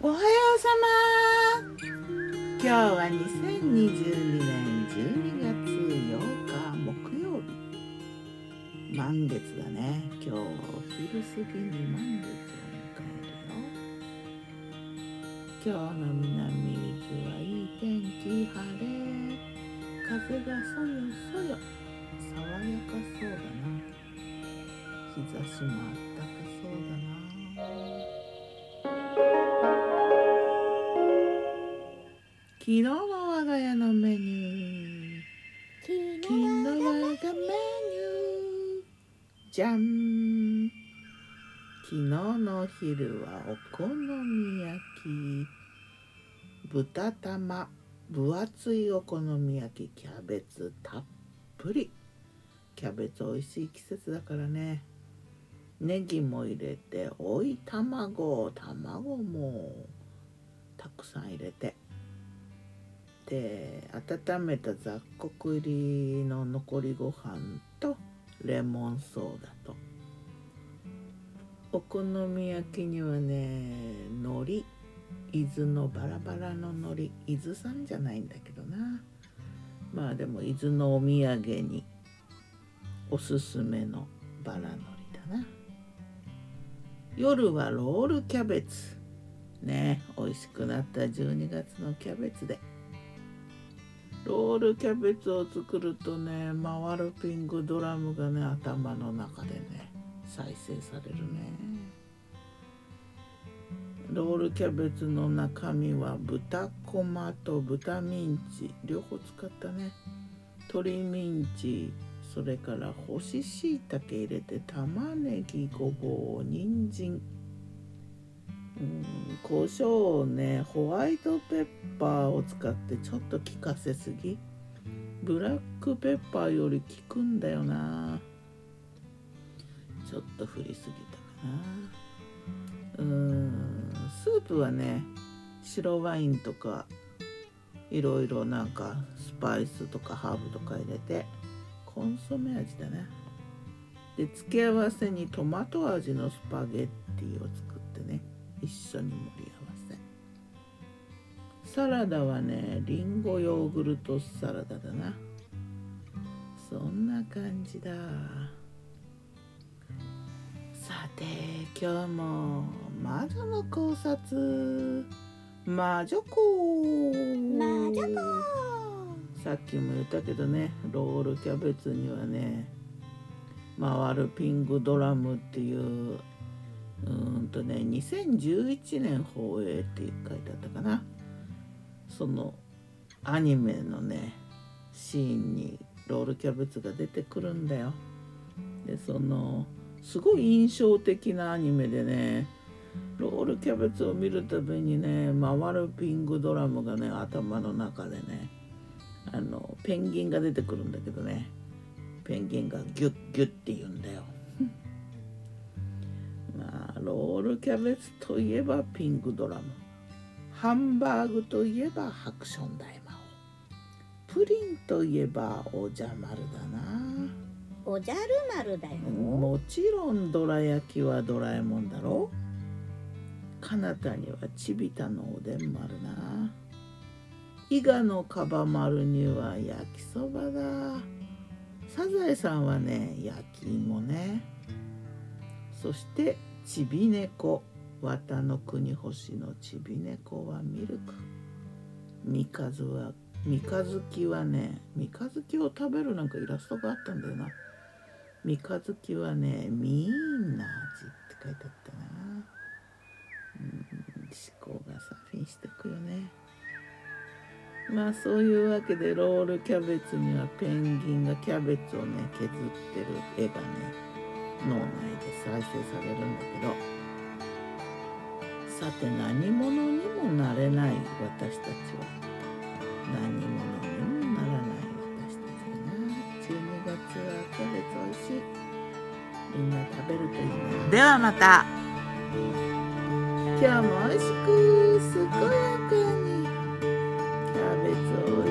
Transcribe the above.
おはようさま今日は2022年12月8日木曜日満月だね。今日はお昼過ぎに満月を迎えるよ今日の。南伊豆はいい天気晴れ風がそよそよ爽やかそうだな日差しもあったかそうだな昨日の我が家のメニュー。昨日の我がメニュー。じゃん昨日の昼はお好み焼き。豚玉。分厚いお好み焼き。キャベツたっぷり。キャベツ美味しい季節だからね。ネギも入れて。追い卵。卵もたくさん入れて。で温めた雑穀入りの残りご飯とレモンソーダと。お好み焼きにはね海苔。伊豆のバラバラの海苔。伊豆産じゃないんだけどな。まあでも伊豆のお土産におすすめのバラ海苔だな。夜はロールキャベツ。ね美味しくなった12月のキャベツで。ロールキャベツを作るとね回るピングドラムがね頭の中でね再生されるね。ロールキャベツの中身は豚こまと豚ミンチ両方使ったね。鶏ミンチそれから干し椎茸入れて玉ねぎごぼう人参。うん。胡椒をねホワイトペッパーを使ってちょっと効かせすぎ。ブラックペッパーより効くんだよな。ちょっと振りすぎたかな。うんスープはね白ワインとかいろいろなんかスパイスとかハーブとか入れてコンソメ味だねで付け合わせにトマト味のスパゲッティを作ってね。一緒に盛り合わせ。サラダはねりんごヨーグルトサラダだな。そんな感じだ。さて今日も魔女の考察。魔女子魔女子さっきも言ったけどねロールキャベツにはね回るピングドラムっていううんとね2011年放映って書いてあったかな。そのアニメのねシーンにロールキャベツが出てくるんだよ。でそのすごい印象的なアニメでねロールキャベツを見るたびにね回るピングドラムがね頭の中でねあのペンギンが出てくるんだけどね。ペンギンがギュッギュッって言うんだよ。まあロールキャベツといえばピンクドラムハンバーグといえばハクション大魔王。プリンといえばおじゃ丸だな。おじゃる丸だよ。もちろんどら焼きはドラえもんだろ。かなたにはちびたのおでんもあるな。伊賀のかば丸には焼きそばだ。サザエさんはね焼き芋ね。そしてちび猫綿の国星のちび猫はミルク。三日月は三日月はね三日月を食べるなんかイラストがあったんだよな。三日月はねミーナ味って書いてあったな。うん思考がサーフィンしてくよね。まあそういうわけでロールキャベツにはペンギンがキャベツをね削ってる絵がね脳内で再生されるんだけどさて何者にもなれない私たちは何者にもならない私たちだな。12月はキャベツ美味しい。みんな食べるといいな。ではまた。今日も美味しく健やかに。キャベツ美